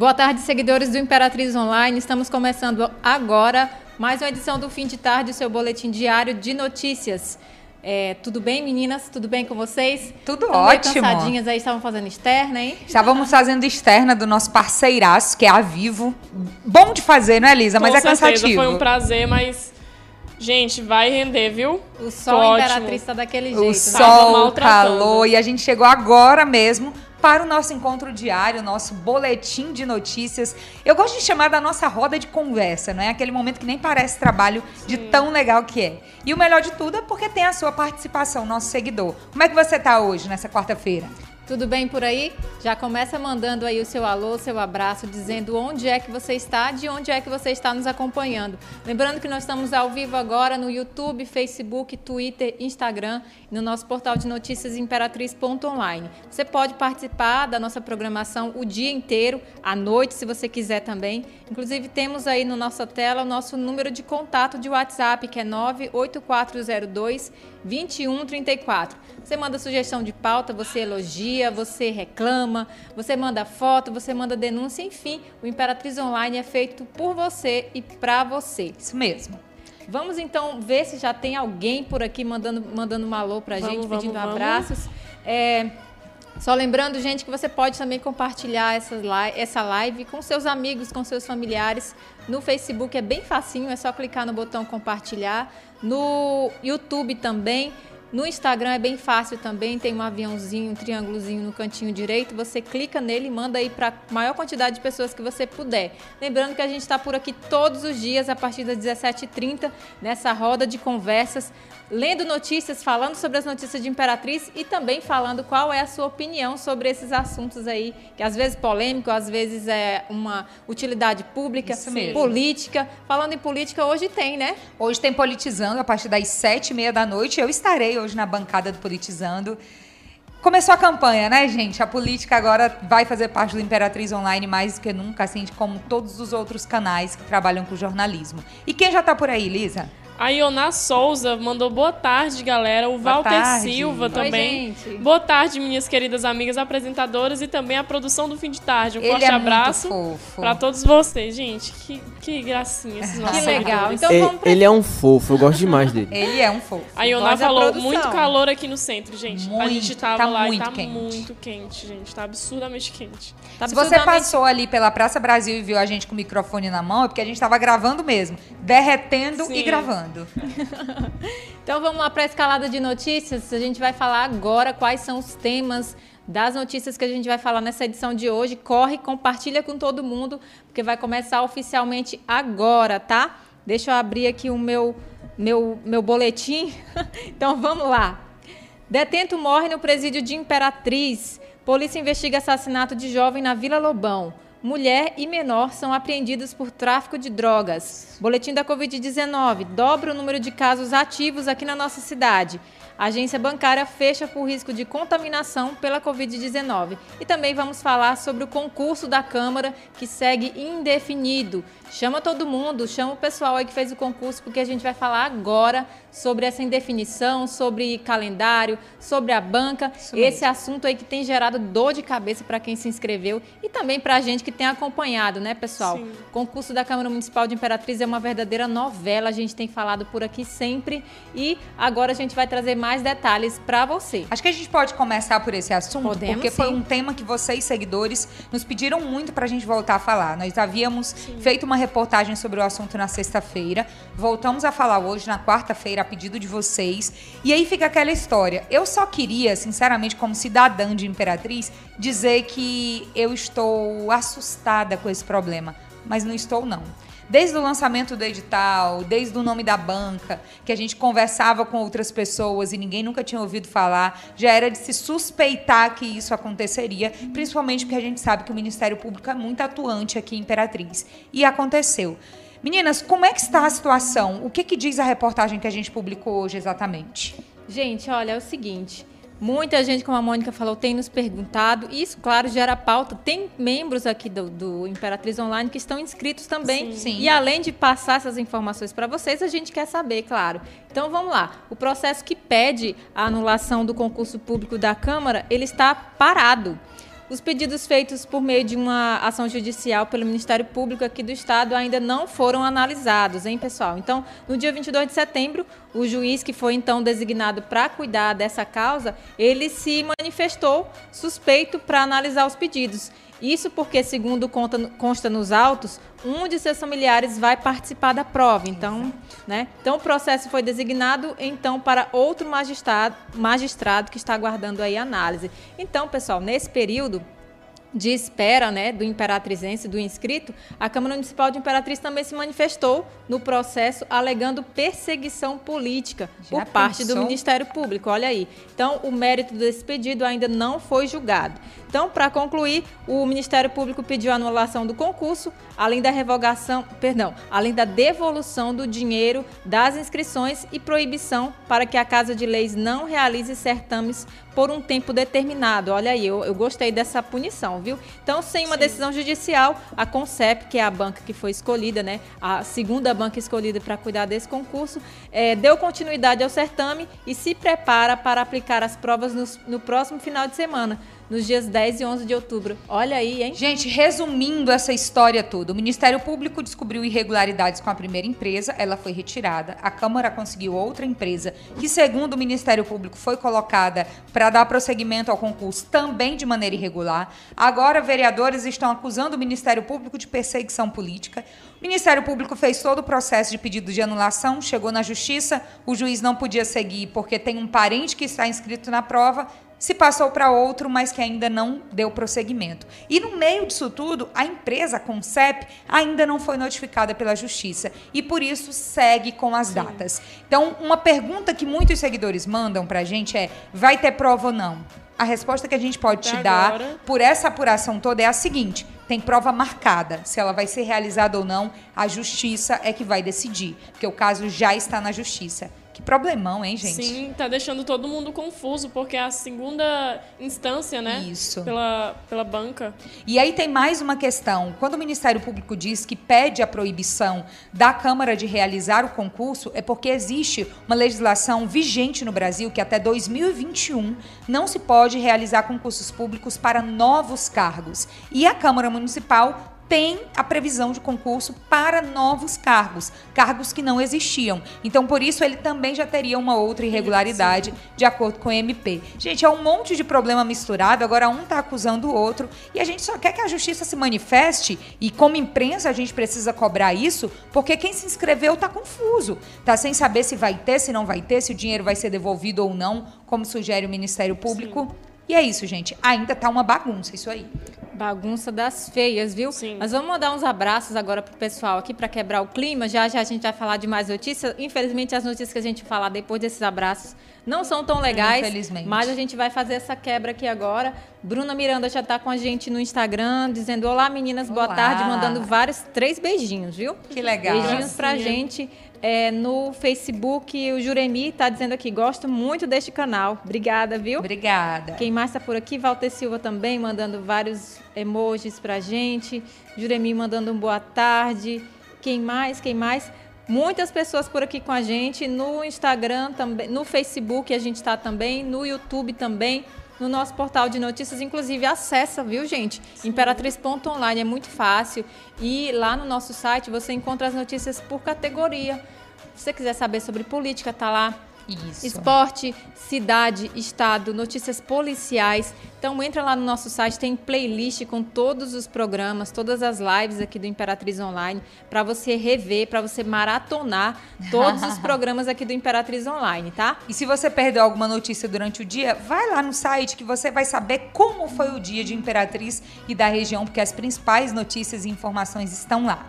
Boa tarde, seguidores do Imperatriz Online. Estamos começando agora mais uma edição do Fim de Tarde, o seu boletim diário de notícias. É, tudo bem, meninas? Tudo bem com vocês? Tudo Estão ótimo. Meio cansadinhas aí, estavam fazendo externa, hein? Estávamos fazendo externa do nosso parceiraço, que é a Vivo. Bom de fazer, não é, Elisa? Mas Com é certeza, cansativo. Foi um prazer, mas. Gente, vai render, viu? O sol Tô Imperatriz ótimo. está daquele O jeito. né? Tava sol, o calor. E a gente chegou agora mesmo para o nosso encontro diário, nosso boletim de notícias. Eu gosto de chamar da nossa roda de conversa, não é? Aquele momento que nem parece trabalho de tão legal que é. E o melhor de tudo é porque tem a sua participação, nosso seguidor. Como é que você está hoje, nessa quarta-feira? Tudo bem por aí? Já começa mandando aí o seu alô, seu abraço, dizendo onde é que você está, de onde é que você está nos acompanhando. Lembrando que nós estamos ao vivo agora no YouTube, Facebook, Twitter, Instagram e no nosso portal de notícias imperatriz.online. Você pode participar da nossa programação o dia inteiro, à noite, se você quiser também. Inclusive, temos aí na nossa tela o nosso número de contato de WhatsApp, que é 98402 2134. Você manda sugestão de pauta, você elogia, você reclama, você manda foto, você manda denúncia, enfim, o Imperatriz Online é feito por você e para você. Isso mesmo. Vamos então ver se já tem alguém por aqui mandando, mandando um alô pra Vamos, gente, vamos, pedindo vamos. abraços. É, só lembrando, gente, que você pode também compartilhar essa live, essa live com seus amigos, com seus familiares. No Facebook é bem facinho, é só clicar no botão compartilhar. No YouTube também. No Instagram é bem fácil também, tem um aviãozinho, um triângulozinho no cantinho direito. Você clica nele e manda aí para a maior quantidade de pessoas que você puder. Lembrando que a gente está por aqui todos os dias, a partir das 17h30, nessa roda de conversas, lendo notícias, falando sobre as notícias de Imperatriz e também falando qual é a sua opinião sobre esses assuntos aí, que às vezes polêmico, às vezes é uma utilidade pública, política. Falando em política, hoje tem, né? Hoje tem Politizando, a partir das sete e meia da noite. Eu estarei hoje na bancada do Politizando. Começou a campanha, né, gente? A política agora vai fazer parte do Imperatriz Online mais do que nunca, assim como todos os outros canais que trabalham com jornalismo. E quem já tá por aí, Lisa? A Iona Souza mandou boa tarde, galera. O Walter tarde. Silva Oi, também. gente. Boa tarde, minhas queridas amigas apresentadoras e também a produção do fim de tarde. Um Ele forte é abraço muito fofo. pra todos vocês. Gente, que, que gracinha esses nossos Que legal. Então E- vamos pra ele é um fofo, eu gosto demais dele. Ele é um fofo. A Voz da falou produção. muito calor aqui no centro, gente. a Muito, gente tava tá lá muito e tá quente. muito quente, gente. Tá absurdamente quente. Tá Se você absurdamente- passou ali pela Praça Brasil e viu a gente com o microfone na mão, é porque a gente tava gravando mesmo. Derretendo e Sim. Então vamos lá para a escalada de notícias. A gente vai falar agora quais são os temas das notícias que a gente vai falar nessa edição de hoje. Corre, compartilha com todo mundo, porque vai começar oficialmente agora, tá? Deixa eu abrir aqui o meu, meu, meu boletim. então vamos lá. Detento morre no presídio de Imperatriz. Polícia investiga assassinato de jovem na Vila Lobão. Mulher e menor são apreendidos por tráfico de drogas. Boletim da Covid-19 dobra o número de casos ativos aqui na nossa cidade. A agência bancária fecha por risco de contaminação pela Covid-19. E também vamos falar sobre o concurso da Câmara, que segue indefinido. Chama todo mundo, chama o pessoal aí que fez o concurso, porque a gente vai falar agora sobre essa indefinição, sobre calendário, sobre a banca. Esse assunto aí que tem gerado dor de cabeça para quem se inscreveu e também para a gente que tem acompanhado, né, pessoal? Sim. O concurso da Câmara Municipal de Imperatriz é uma verdadeira novela, a gente tem falado por aqui sempre e agora a gente vai trazer mais detalhes para você. Acho que a gente pode começar por esse assunto, Podemos, porque foi sim. um tema que vocês, seguidores, nos pediram muito pra gente voltar a falar. Nós havíamos feito uma reportagem sobre o assunto na sexta-feira, voltamos a falar hoje, na quarta-feira, a pedido de vocês. E aí fica aquela história. Eu só queria, sinceramente, como cidadã de Imperatriz, dizer que eu estou assustada com esse problema, mas não estou, não. Desde o lançamento do edital, desde o nome da banca, que a gente conversava com outras pessoas e ninguém nunca tinha ouvido falar, já era de se suspeitar que isso aconteceria, principalmente porque a gente sabe que o Ministério Público é muito atuante aqui em Imperatriz. E aconteceu. Meninas, como é que está a situação? O que, que diz a reportagem que a gente publicou hoje exatamente? Gente, olha, é o seguinte. Muita gente, como a Mônica falou, tem nos perguntado. Isso, claro, gera pauta. Tem membros aqui do, do Imperatriz Online que estão inscritos também. Sim. Sim. E além de passar essas informações para vocês, a gente quer saber, claro. Então vamos lá. O processo que pede a anulação do concurso público da Câmara, ele está parado. os pedidos feitos por meio de uma ação judicial pelo Ministério Público aqui do Estado ainda não foram analisados, hein, pessoal? Então, no dia 22 de setembro, o juiz que foi então designado para cuidar dessa causa, ele se manifestou suspeito para analisar os pedidos. Isso porque, segundo conta, consta nos autos, um de seus familiares vai participar da prova. Então, né? então o processo foi designado então para outro magistrado, magistrado que está aguardando aí a análise. Então, pessoal, nesse período de espera né, do imperatrizense, do inscrito, a Câmara Municipal de Imperatriz também se manifestou no processo alegando perseguição política Já por parte pensou? do Ministério Público. Olha aí. Então, o mérito desse pedido ainda não foi julgado. Então, para concluir, o Ministério Público pediu a anulação do concurso, além da revogação, perdão, além da devolução do dinheiro das inscrições e proibição para que a Casa de Leis não realize certames por um tempo determinado. Olha aí, eu, eu gostei dessa punição, viu? Então, sem uma Sim. decisão judicial, a Concep, que é a banca que foi escolhida, né, a segunda banca escolhida para cuidar desse concurso, é, deu continuidade ao certame e se prepara para aplicar as provas no, no próximo final de semana nos dias 10 e 11 de outubro. Olha aí, hein? Gente, resumindo essa história toda, o Ministério Público descobriu irregularidades com a primeira empresa, ela foi retirada. A Câmara conseguiu outra empresa, que segundo o Ministério Público foi colocada para dar prosseguimento ao concurso também de maneira irregular. Agora, vereadores estão acusando o Ministério Público de perseguição política. O Ministério Público fez todo o processo de pedido de anulação, chegou na justiça, o juiz não podia seguir porque tem um parente que está inscrito na prova, se passou para outro, mas que ainda não deu prosseguimento. E no meio disso tudo, a empresa a Concep ainda não foi notificada pela justiça e por isso segue com as Sim. datas. Então, uma pergunta que muitos seguidores mandam para a gente é: vai ter prova ou não? A resposta que a gente pode Até te dar por essa apuração toda é a seguinte: tem prova marcada. Se ela vai ser realizada ou não, a justiça é que vai decidir, porque o caso já está na justiça. Que problemão, hein, gente? Sim, tá deixando todo mundo confuso, porque é a segunda instância, né? Isso. Pela, pela banca. E aí tem mais uma questão. Quando o Ministério Público diz que pede a proibição da Câmara de realizar o concurso, é porque existe uma legislação vigente no Brasil que até 2021 não se pode realizar concursos públicos para novos cargos. E a Câmara Municipal tem a previsão de concurso para novos cargos, cargos que não existiam. Então, por isso, ele também já teria uma outra irregularidade, de acordo com o MP. Gente, é um monte de problema misturado, agora um está acusando o outro, e a gente só quer que a justiça se manifeste, e como imprensa a gente precisa cobrar isso, porque quem se inscreveu está confuso, está sem saber se vai ter, se não vai ter, se o dinheiro vai ser devolvido ou não, como sugere o Ministério Público. Sim. E é isso, gente. Ainda tá uma bagunça isso aí. Bagunça das feias, viu? Sim. Mas vamos mandar uns abraços agora pro pessoal aqui para quebrar o clima. Já já a gente vai falar de mais notícias. Infelizmente, as notícias que a gente falar depois desses abraços não são tão legais. Infelizmente. Mas a gente vai fazer essa quebra aqui agora. Bruna Miranda já está com a gente no Instagram, dizendo: Olá, meninas, boa Olá. tarde, mandando vários, três beijinhos, viu? Que legal. Beijinhos pra gente. É, no Facebook, o Juremi está dizendo aqui, gosto muito deste canal. Obrigada, viu? Obrigada. Quem mais está por aqui? Walter Silva também, mandando vários emojis pra gente. Juremi mandando um boa tarde. Quem mais? Quem mais? Muitas pessoas por aqui com a gente, no Instagram também, no Facebook a gente está também, no YouTube também, no nosso portal de notícias, inclusive acessa, viu, gente? Imperatriz.online é muito fácil e lá no nosso site você encontra as notícias por categoria. Se você quiser saber sobre política, tá lá isso. Esporte, cidade, estado, notícias policiais. Então entra lá no nosso site, tem playlist com todos os programas, todas as lives aqui do Imperatriz Online, para você rever, para você maratonar todos os programas aqui do Imperatriz Online, tá? E se você perdeu alguma notícia durante o dia, vai lá no site que você vai saber como foi o dia de Imperatriz e da região, porque as principais notícias e informações estão lá.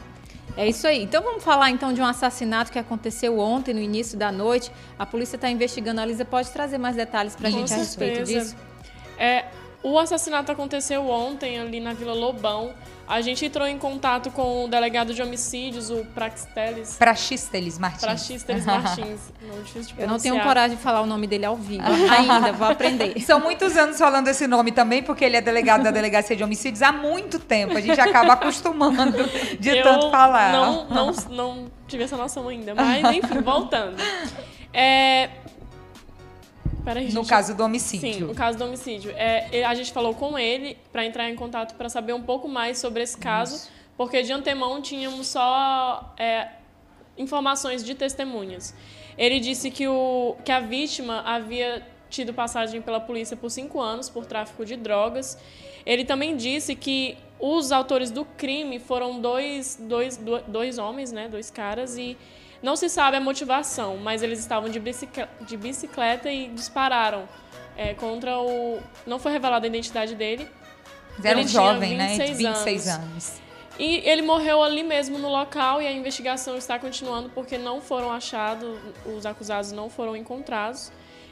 É isso aí. Então vamos falar então de um assassinato que aconteceu ontem, no início da noite. A polícia está investigando. A Lisa pode trazer mais detalhes para a gente certeza. a respeito disso? É, o assassinato aconteceu ontem ali na Vila Lobão. A gente entrou em contato com o delegado de homicídios, o Praxteles. Praxisteles Martins. Praxisteles Martins. Não, difícil de Eu não tenho coragem de falar o nome dele ao vivo. Ainda, vou aprender. São muitos anos falando esse nome também, porque ele é delegado da Delegacia de Homicídios há muito tempo. A gente acaba acostumando de Eu tanto falar. Não, não, não tive essa noção ainda. Mas, enfim, voltando. É, Peraí, No caso do Sim, homicídio. no caso do homicídio. É, a gente falou com ele para entrar em contato para saber um pouco mais sobre esse caso, porque de antemão tínhamos só é, informações de testemunhas. Ele disse que, o, que a vítima havia tido passagem pela polícia por cinco anos por tráfico de drogas. Ele também disse que os autores do crime foram dois, dois, do- dois homens, né, dois caras, e não se sabe a motivação, mas eles estavam de bicicleta, de bicicleta e dispararam é, contra o. Não foi revelada a identidade dele. Era um jovem, né? De 26 26 anos. anos. E ele morreu ali mesmo no local e a investigação está continuando porque não foram achados, os acusados não foram encontrados.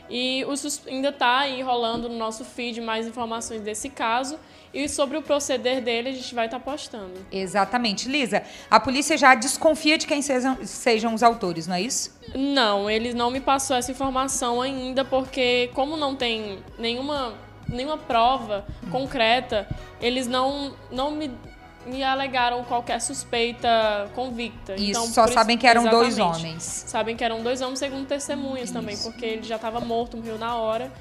E o sus- ainda está aí rolando no nosso feed mais informações desse caso. E sobre o proceder dele, a gente vai estar postando. Exatamente. Lisa, a polícia já desconfia de quem sejam, sejam os autores, não é isso? Não, ele não me passou essa informação ainda, porque como não tem nenhuma, nenhuma prova concreta, eles não, não me, me alegaram qualquer suspeita convicta. Isso, então, só por isso- sabem que eram dois homens. Sabem que eram dois homens, segundo testemunhas também, porque ele já estava morto, morreu na hora.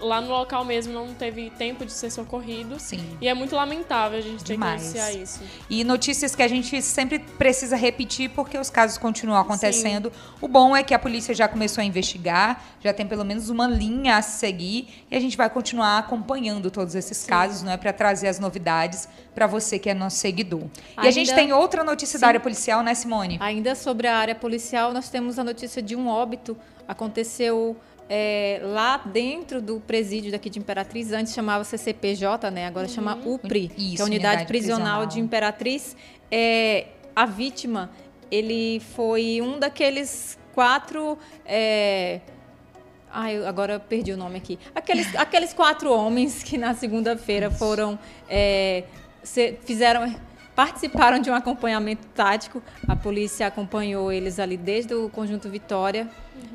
Lá no local mesmo não teve tempo de ser socorrido. Sim. E é muito lamentável a gente ter Demais. que iniciar isso. E notícias que a gente sempre precisa repetir porque os casos continuam acontecendo. O bom é que a polícia já começou a investigar, já tem pelo menos uma linha a seguir e a gente vai continuar acompanhando todos esses casos, não é para trazer as novidades para você que é nosso seguidor. E a gente Ainda- tem outra notícia da Sim. área policial, né, Simone? Ainda sobre a área policial, nós temos a notícia de um óbito. Aconteceu é, lá dentro do presídio daqui de Imperatriz. Antes chamava CCPJ, né? Agora chama UPRI, que é Isso, a Unidade, Unidade Prisional, Prisional. de Imperatriz. É, a vítima, ele foi um daqueles quatro... é, Ai, agora eu perdi o nome aqui. Aqueles, aqueles quatro homens que na segunda-feira foram. é, fizeram. Participaram de um acompanhamento tático. A polícia acompanhou eles ali desde o Conjunto Vitória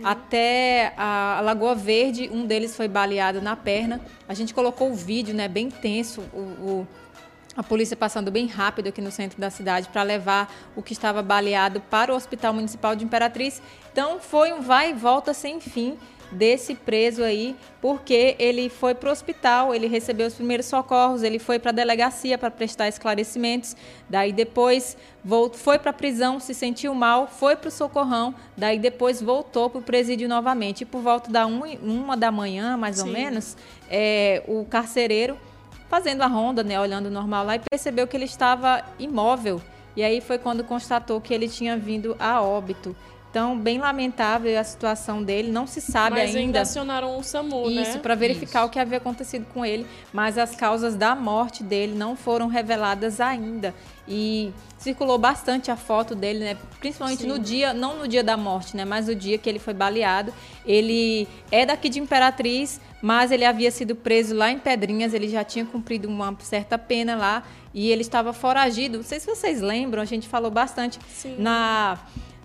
até a Lagoa Verde. Um deles foi baleado na perna. A gente colocou o vídeo, né, bem tenso. o- o, a polícia passando bem rápido aqui no centro da cidade para levar o que estava baleado para o Hospital Municipal de Imperatriz. Então foi um vai e volta sem fim desse preso aí, porque ele foi para o hospital, ele recebeu os primeiros socorros, ele foi para a delegacia para prestar esclarecimentos, daí depois foi para a prisão, se sentiu mal, foi para o socorrão, daí depois voltou para o presídio novamente. E por volta da um, uma da manhã, mais ou Sim. menos, é, o carcereiro fazendo a ronda, né, olhando normal lá e percebeu que ele estava imóvel. E aí foi quando constatou que ele tinha vindo a óbito. Então, bem lamentável a situação dele, não se sabe Mas ainda ainda acionaram o SAMU, né? isso para verificar Isso. o que havia acontecido com ele, mas as causas da morte dele não foram reveladas ainda. E circulou bastante a foto dele, né? Principalmente Sim. no dia, não no dia da morte, né? Mas no dia que ele foi baleado. Ele é daqui de Imperatriz, mas ele havia sido preso lá em Pedrinhas, ele já tinha cumprido uma certa pena lá e ele estava foragido. Não sei se vocês lembram, a gente falou bastante Sim. na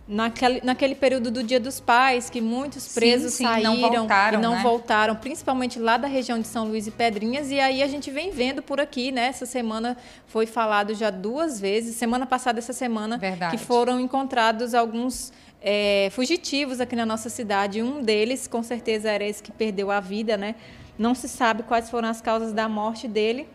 Naquele, naquele período do Dia dos Pais, que muitos Sim, presos sim, saíram não voltaram, e não né? voltaram, principalmente lá da região de São Luís e Pedrinhas, e aí a gente vem vendo por aqui, né? Essa semana foi falado já duas vezes, semana passada, essa semana, Verdade. que foram encontrados alguns é, fugitivos aqui na nossa cidade. Um deles, com certeza, era esse que perdeu a vida, né? Não se sabe quais foram as causas da morte dele.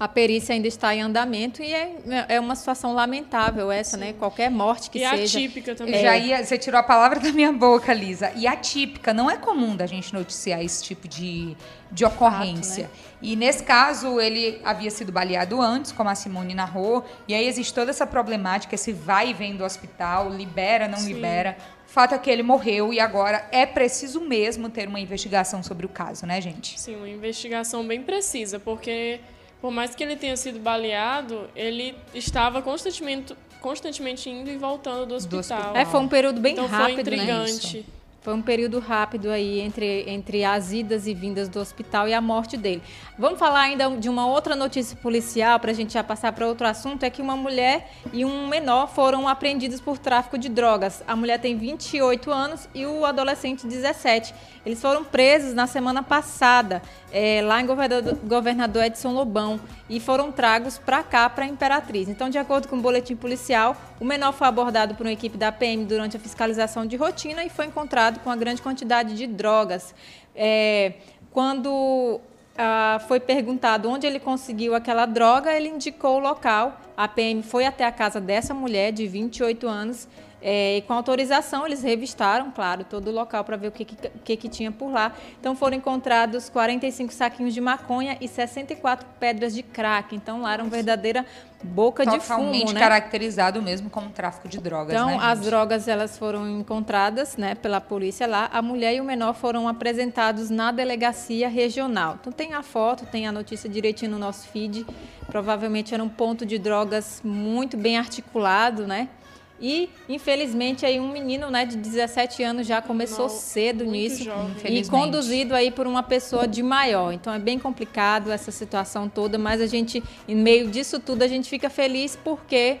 A perícia ainda está em andamento e é, é uma situação lamentável essa, né? Qualquer morte que e seja. atípica Eu também. Já ia, você tirou a palavra da minha boca, Lisa. E atípica, não é comum da gente noticiar esse tipo de, de ocorrência. né? E nesse caso, ele havia sido baleado antes, como a Simone narrou, e aí existe toda essa problemática, esse vai e vem do hospital, libera, não Sim. libera. O fato é que ele morreu e agora é preciso mesmo ter uma investigação sobre o caso, né, gente? Sim, uma investigação bem precisa, porque por mais que ele tenha sido baleado, ele estava constantemente, constantemente indo e voltando do hospital. hospital. É, foi um período bem então rápido, foi né? intrigante. Foi um período rápido aí entre, entre as idas e vindas do hospital e a morte dele. Vamos falar ainda de uma outra notícia policial para a gente já passar para outro assunto: é que uma mulher e um menor foram apreendidos por tráfico de drogas. A mulher tem 28 anos e o adolescente 17. Eles foram presos na semana passada, é, lá em governador, governador Edson Lobão, e foram tragos para cá, para Imperatriz. Então, de acordo com o boletim policial, o menor foi abordado por uma equipe da PM durante a fiscalização de rotina e foi encontrado com uma grande quantidade de drogas. É, quando ah, foi perguntado onde ele conseguiu aquela droga, ele indicou o local. A PM foi até a casa dessa mulher de 28 anos é, e com autorização, eles revistaram, claro, todo o local para ver o que, que, que, tinha por lá. Então foram encontrados 45 saquinhos de maconha e 64 pedras de crack. Então lá era uma verdadeira boca Totalmente de fumo, Totalmente né? caracterizado mesmo como tráfico de drogas, Então né, as drogas elas foram encontradas, né, pela polícia lá. A mulher e o menor foram apresentados na delegacia regional. Então tem a foto, tem a notícia direitinho no nosso feed. Provavelmente era um ponto de drogas muito bem articulado, né? E, infelizmente, aí um menino né, de 17 anos já começou Não, cedo nisso jovem, e conduzido aí por uma pessoa de maior. Então é bem complicado essa situação toda, mas a gente, em meio disso tudo, a gente fica feliz porque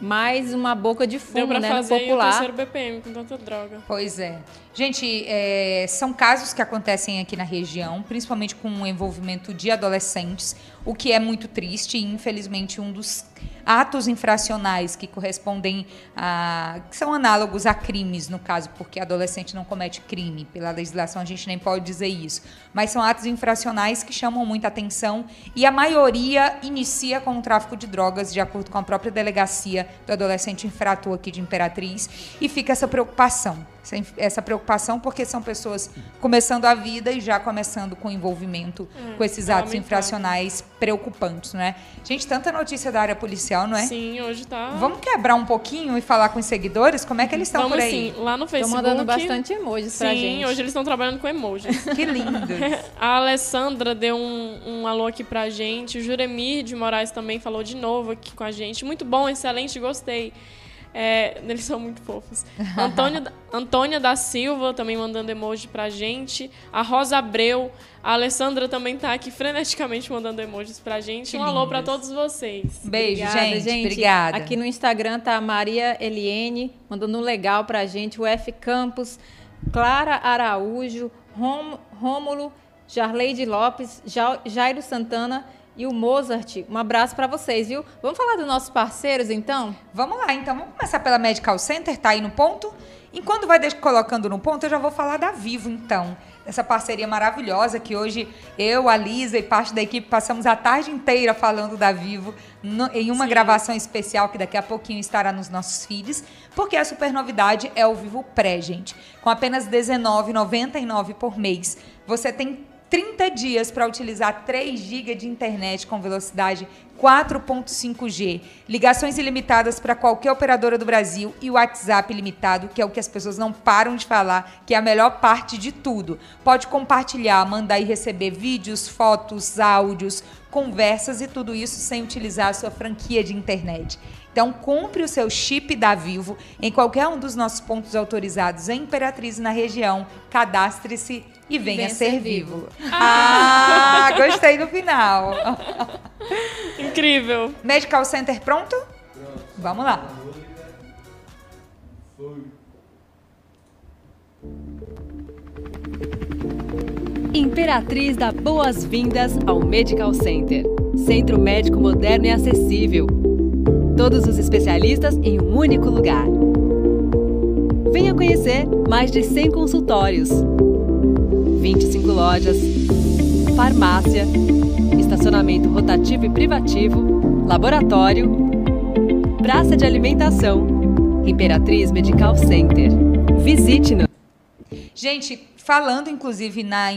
mais uma boca de fumo, Deu pra né, fazer no popular. o terceiro BPM com tanta droga. Pois é. Gente, é, são casos que acontecem aqui na região, principalmente com o envolvimento de adolescentes, o que é muito triste e, infelizmente, um dos atos infracionais que correspondem a. que são análogos a crimes, no caso, porque adolescente não comete crime. Pela legislação, a gente nem pode dizer isso. Mas são atos infracionais que chamam muita atenção e a maioria inicia com o tráfico de drogas, de acordo com a própria delegacia do adolescente infrator aqui de Imperatriz, e fica essa preocupação essa preocupação, porque são pessoas começando a vida e já começando com envolvimento é, com esses atos infracionais preocupantes, não é? Gente, tanta notícia da área policial, não é? Sim, hoje tá. Vamos quebrar um pouquinho e falar com os seguidores? Como é que eles estão por aí? Sim, lá no Facebook. Estão mandando bastante emojis sim, pra gente. Sim, hoje eles estão trabalhando com emojis. que lindo. a Alessandra deu um, um alô aqui pra gente. O Juremir de Moraes também falou de novo aqui com a gente. Muito bom, excelente, gostei. É, eles são muito fofos. Antônio, Antônia da Silva também mandando emoji pra gente. A Rosa Abreu. A Alessandra também tá aqui freneticamente mandando emojis pra gente. Um alô pra todos vocês. Beijo, obrigada, gente, gente. Obrigada. Aqui no Instagram tá a Maria Eliene mandando um legal pra gente. O F Campos, Clara Araújo, Rom, Rômulo, Jarleide Lopes, Jairo Santana e o Mozart. Um abraço para vocês, viu? Vamos falar dos nossos parceiros, então? Vamos lá, então. Vamos começar pela Medical Center, tá aí no ponto? Enquanto vai colocando no ponto, eu já vou falar da Vivo, então. Essa parceria maravilhosa que hoje eu, a Lisa e parte da equipe passamos a tarde inteira falando da Vivo no, em uma Sim. gravação especial que daqui a pouquinho estará nos nossos feeds, porque a super novidade é o Vivo Pré, gente. Com apenas R$19,99 por mês, você tem 30 dias para utilizar 3 GB de internet com velocidade 4.5G, ligações ilimitadas para qualquer operadora do Brasil e o WhatsApp ilimitado, que é o que as pessoas não param de falar, que é a melhor parte de tudo. Pode compartilhar, mandar e receber vídeos, fotos, áudios, conversas e tudo isso sem utilizar a sua franquia de internet. Então, compre o seu chip da Vivo em qualquer um dos nossos pontos autorizados em Imperatriz na região, cadastre-se e venha, venha ser, ser vivo. vivo. Ah, gostei do final. Incrível. Medical Center pronto? Pronto. Vamos lá. Imperatriz dá boas-vindas ao Medical Center. Centro médico moderno e acessível. Todos os especialistas em um único lugar. Venha conhecer mais de 100 consultórios 25 lojas, farmácia, estacionamento rotativo e privativo, laboratório, praça de alimentação, Imperatriz Medical Center. Visite-nos. Gente, falando inclusive na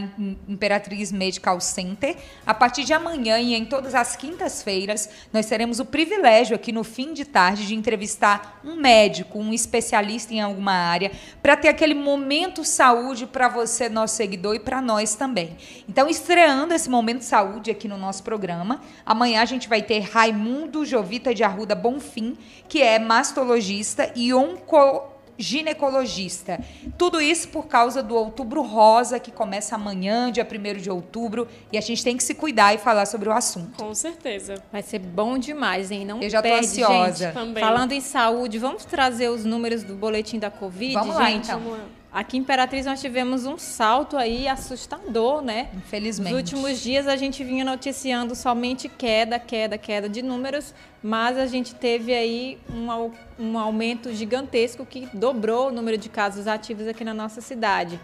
Imperatriz Medical Center. A partir de amanhã e em todas as quintas-feiras, nós teremos o privilégio aqui no fim de tarde de entrevistar um médico, um especialista em alguma área, para ter aquele momento saúde para você, nosso seguidor, e para nós também. Então, estreando esse momento saúde aqui no nosso programa, amanhã a gente vai ter Raimundo Jovita de Arruda Bonfim, que é mastologista e oncologista ginecologista. Tudo isso por causa do Outubro Rosa, que começa amanhã, dia 1 de outubro, e a gente tem que se cuidar e falar sobre o assunto. Com certeza. Vai ser bom demais, hein? Não Eu já perde, tô ansiosa. Gente. Também. Falando em saúde, vamos trazer os números do boletim da Covid, vamos gente? Lá, então. Vamos lá. Aqui em Imperatriz nós tivemos um salto aí assustador, né? Infelizmente. Nos últimos dias a gente vinha noticiando somente queda, queda, queda de números, mas a gente teve aí um, um aumento gigantesco que dobrou o número de casos ativos aqui na nossa cidade.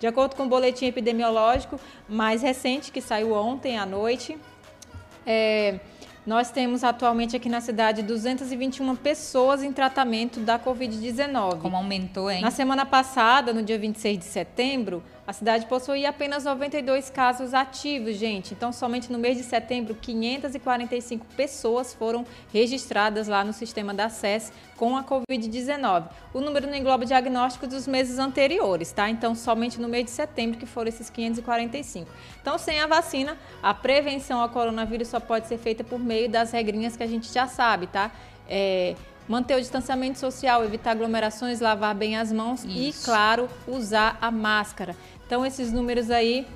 De acordo com o boletim epidemiológico mais recente, que saiu ontem à noite, é, nós temos atualmente aqui na cidade 221 pessoas em tratamento da Covid-19. Como aumentou, hein? Na semana passada, no dia 26 de setembro, a cidade possuía apenas 92 casos ativos, gente. Então, somente no mês de setembro, 545 pessoas foram registradas lá no sistema da SES com a Covid-19. O número não engloba diagnóstico dos meses anteriores, tá? Então, somente no mês de setembro que foram esses 545. Então, sem a vacina, a prevenção ao coronavírus só pode ser feita por meio das regrinhas que a gente já sabe, tá? É, manter o distanciamento social, evitar aglomerações, lavar bem as mãos Isso. e, claro, usar a máscara. Então, esses números aí,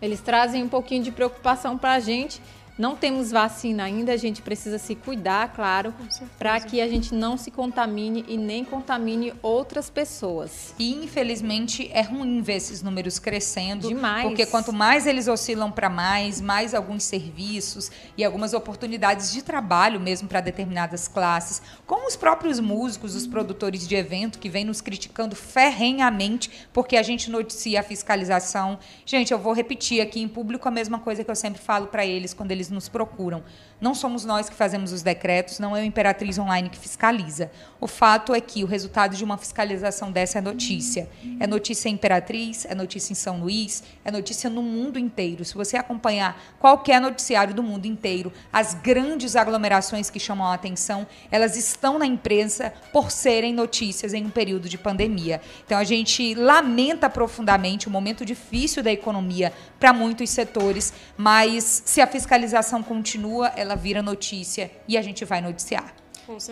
eles trazem um pouquinho de preocupação para a gente não temos vacina ainda, a gente precisa se cuidar, claro, para que a gente não se contamine e nem contamine outras pessoas. E infelizmente é ruim ver esses números crescendo. Demais. Porque quanto mais eles oscilam para mais, mais alguns serviços e algumas oportunidades de trabalho mesmo para determinadas classes, como os próprios músicos, os produtores de evento que vêm nos criticando ferrenhamente porque a gente noticia a fiscalização. Gente, eu vou repetir aqui em público a mesma coisa que eu sempre falo para eles quando eles nos procuram. Não somos nós que fazemos os decretos, não é o Imperatriz Online que fiscaliza. O fato é que o resultado de uma fiscalização dessa é notícia. É notícia em Imperatriz, é notícia em São Luís, é notícia no mundo inteiro. Se você acompanhar qualquer noticiário do mundo inteiro, as grandes aglomerações que chamam a atenção, elas estão na imprensa por serem notícias em um período de pandemia. Então a gente lamenta profundamente o momento difícil da economia para muitos setores, mas se a fiscalização continua, ela vira notícia e a gente vai noticiar.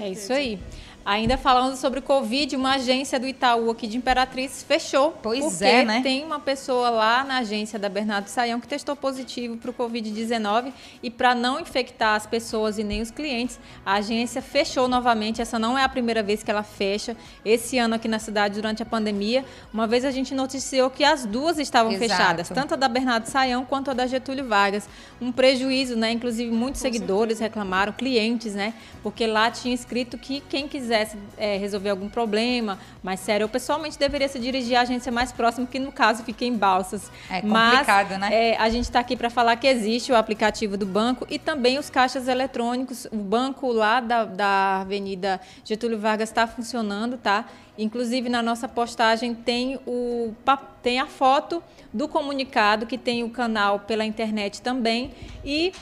É isso aí. Ainda falando sobre o Covid, uma agência do Itaú aqui de Imperatriz fechou. Pois porque é, né? tem uma pessoa lá na agência da Bernardo Saião que testou positivo para o Covid-19 e para não infectar as pessoas e nem os clientes, a agência fechou novamente. Essa não é a primeira vez que ela fecha. Esse ano aqui na cidade, durante a pandemia, uma vez a gente noticiou que as duas estavam Exato. fechadas, tanto a da Bernardo Saião quanto a da Getúlio Vargas. Um prejuízo, né? Inclusive, muitos Com seguidores certeza. reclamaram, clientes, né? Porque lá tinha escrito que quem quisesse é, resolver algum problema mais sério, eu pessoalmente deveria se dirigir à agência mais próxima, que no caso fica em Balsas. É complicado, Mas, né? É, a gente está aqui para falar que existe o aplicativo do banco e também os caixas eletrônicos. O banco lá da, da Avenida Getúlio Vargas está funcionando, tá? Inclusive, na nossa postagem tem, o, tem a foto do comunicado, que tem o canal pela internet também. E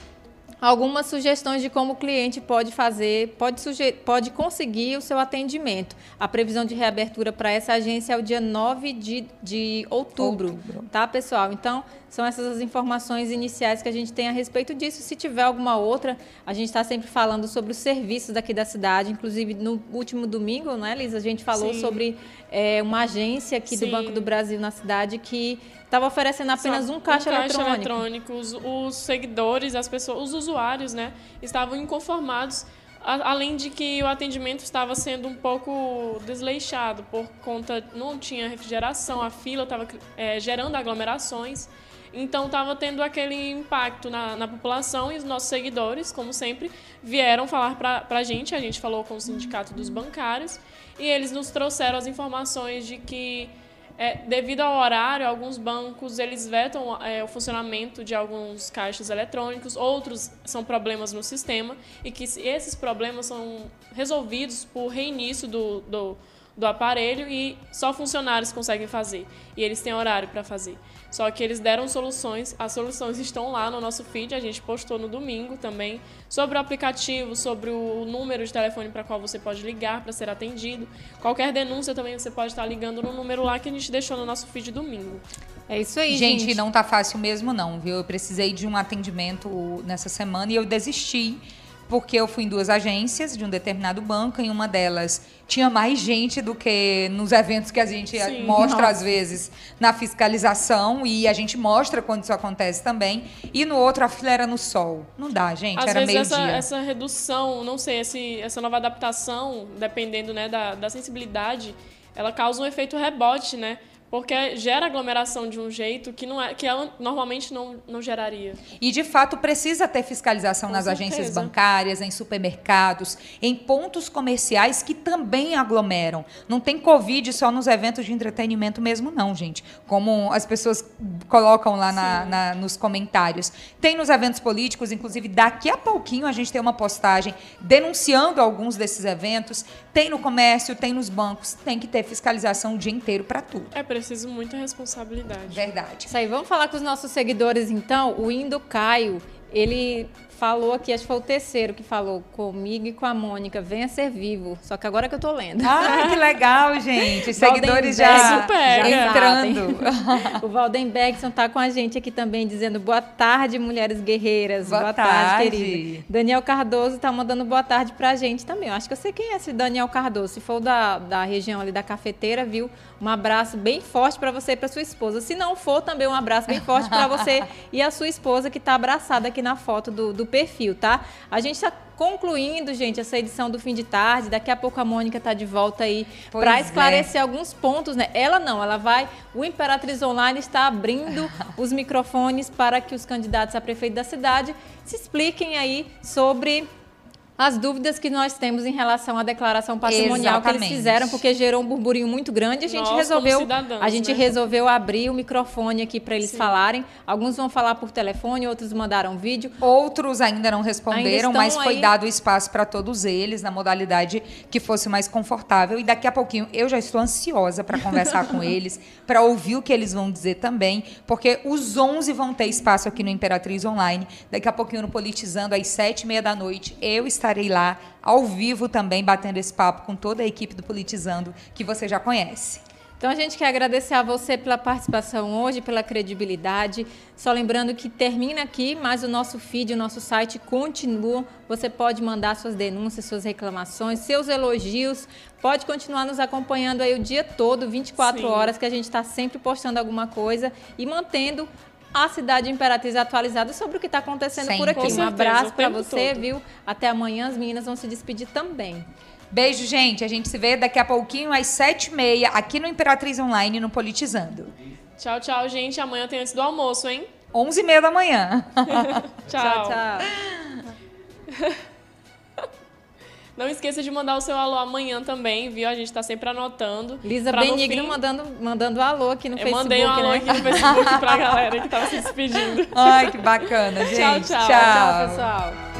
algumas sugestões de como o cliente pode fazer, pode, pode conseguir o seu atendimento. A previsão de reabertura para essa agência é o dia 9 de, de outubro, outubro, tá, pessoal? Então, são essas as informações iniciais que a gente tem a respeito disso. Se tiver alguma outra, a gente está sempre falando sobre os serviços daqui da cidade. Inclusive, no último domingo, não é, Lisa? A gente falou Sim. sobre é, uma agência aqui Sim. do Banco do Brasil na cidade que estava oferecendo apenas Só um caixa, um caixa eletrônico. Os, os, seguidores, as pessoas, os usuários, né, estavam inconformados. A, além de que o atendimento estava sendo um pouco desleixado por conta não tinha refrigeração, a fila estava é, gerando aglomerações. Então estava tendo aquele impacto na, na, população e os nossos seguidores, como sempre, vieram falar para a gente. A gente falou com o sindicato dos bancários e eles nos trouxeram as informações de que é, devido ao horário, alguns bancos eles vetam é, o funcionamento de alguns caixas eletrônicos, outros são problemas no sistema e que esses problemas são resolvidos por reinício do, do, do aparelho e só funcionários conseguem fazer e eles têm horário para fazer. Só que eles deram soluções, as soluções estão lá no nosso feed, a gente postou no domingo também, sobre o aplicativo, sobre o número de telefone para qual você pode ligar para ser atendido. Qualquer denúncia também você pode estar ligando no número lá que a gente deixou no nosso feed domingo. É isso aí, gente. Gente, não tá fácil mesmo não, viu? Eu precisei de um atendimento nessa semana e eu desisti porque eu fui em duas agências de um determinado banco, em uma delas tinha mais gente do que nos eventos que a gente Sim, mostra nossa. às vezes na fiscalização e a gente mostra quando isso acontece também. E no outro a fila era no sol. Não dá, gente, às era meio essa, dia. essa redução, não sei, esse, essa nova adaptação, dependendo né, da, da sensibilidade, ela causa um efeito rebote, né? Porque gera aglomeração de um jeito que não é que ela normalmente não, não geraria. E de fato precisa ter fiscalização Com nas certeza. agências bancárias, em supermercados, em pontos comerciais que também aglomeram. Não tem Covid só nos eventos de entretenimento mesmo, não, gente. Como as pessoas colocam lá na- na- nos comentários. Tem nos eventos políticos, inclusive daqui a pouquinho a gente tem uma postagem denunciando alguns desses eventos. Tem no comércio, tem nos bancos. Tem que ter fiscalização o dia inteiro para tudo. É preciso muita responsabilidade. Verdade. Isso aí, vamos falar com os nossos seguidores então. O Indo Caio, ele falou aqui, acho que foi o terceiro que falou comigo e com a Mônica, venha ser vivo. Só que agora que eu tô lendo. Ah, que legal, gente. Seguidores já, já entrando. O Valden Bergson tá com a gente aqui também, dizendo boa tarde, mulheres guerreiras. Boa tarde. querida. Daniel Cardoso tá mandando boa tarde pra gente também. Eu acho que eu sei quem é esse Daniel Cardoso. Se for da, da região ali da cafeteira, viu? Um abraço bem forte pra você e pra sua esposa. Se não for, também um abraço bem forte pra você e a sua esposa que tá abraçada aqui na foto do, do perfil, tá? A gente tá concluindo, gente, essa edição do fim de tarde. Daqui a pouco a Mônica tá de volta aí pra é. esclarecer alguns pontos, né? Ela não, ela vai. O Imperatriz Online está abrindo os microfones para que os candidatos a prefeito da cidade se expliquem aí sobre as dúvidas que nós temos em relação à declaração patrimonial que eles Exatamente. fizeram, porque gerou um burburinho muito grande. A gente Nós, resolveu, cidadãos, a gente né? resolveu abrir o microfone aqui para eles falarem. Alguns vão falar por telefone, outros mandaram vídeo. Outros ainda não Ainda responderam, estão mas foi aí. dado espaço para todos eles na modalidade que fosse mais confortável. E daqui a pouquinho eu já estou ansiosa para conversar com eles, para ouvir o que eles vão dizer também, porque os 11 vão ter espaço aqui no Imperatriz Online. Daqui a pouquinho no Politizando, às sete e meia da noite, eu estarei lá ao vivo também, batendo esse papo com toda a equipe do Politizando, que você já conhece. Então a gente quer agradecer a você pela participação hoje, pela credibilidade. Só lembrando que termina aqui, mas o nosso feed, o nosso site continua. Você pode mandar suas denúncias, suas reclamações, seus elogios. Pode continuar nos acompanhando aí o dia todo, 24 Sim. horas, que a gente está sempre postando alguma coisa e mantendo a cidade Imperatriz atualizada sobre o que está acontecendo por aqui. Um abraço para você, todo. viu? Até amanhã, as meninas vão se despedir também. Beijo, gente. A gente se vê daqui a pouquinho, às sete e meia, aqui no Imperatriz Online, no Politizando. Tchau, tchau, gente. Amanhã tem antes do almoço, hein? Onze e meia da manhã. Tchau. tchau. tchau. Não esqueça de mandar o seu alô amanhã também, viu? A gente tá sempre anotando. Lisa Pra Benigno fim- mandando, mandando alô aqui no Eu Facebook. mandei um alô né? aqui no Facebook pra galera que tava se despedindo. Ai, que bacana, gente. tchau. Tchau, pessoal.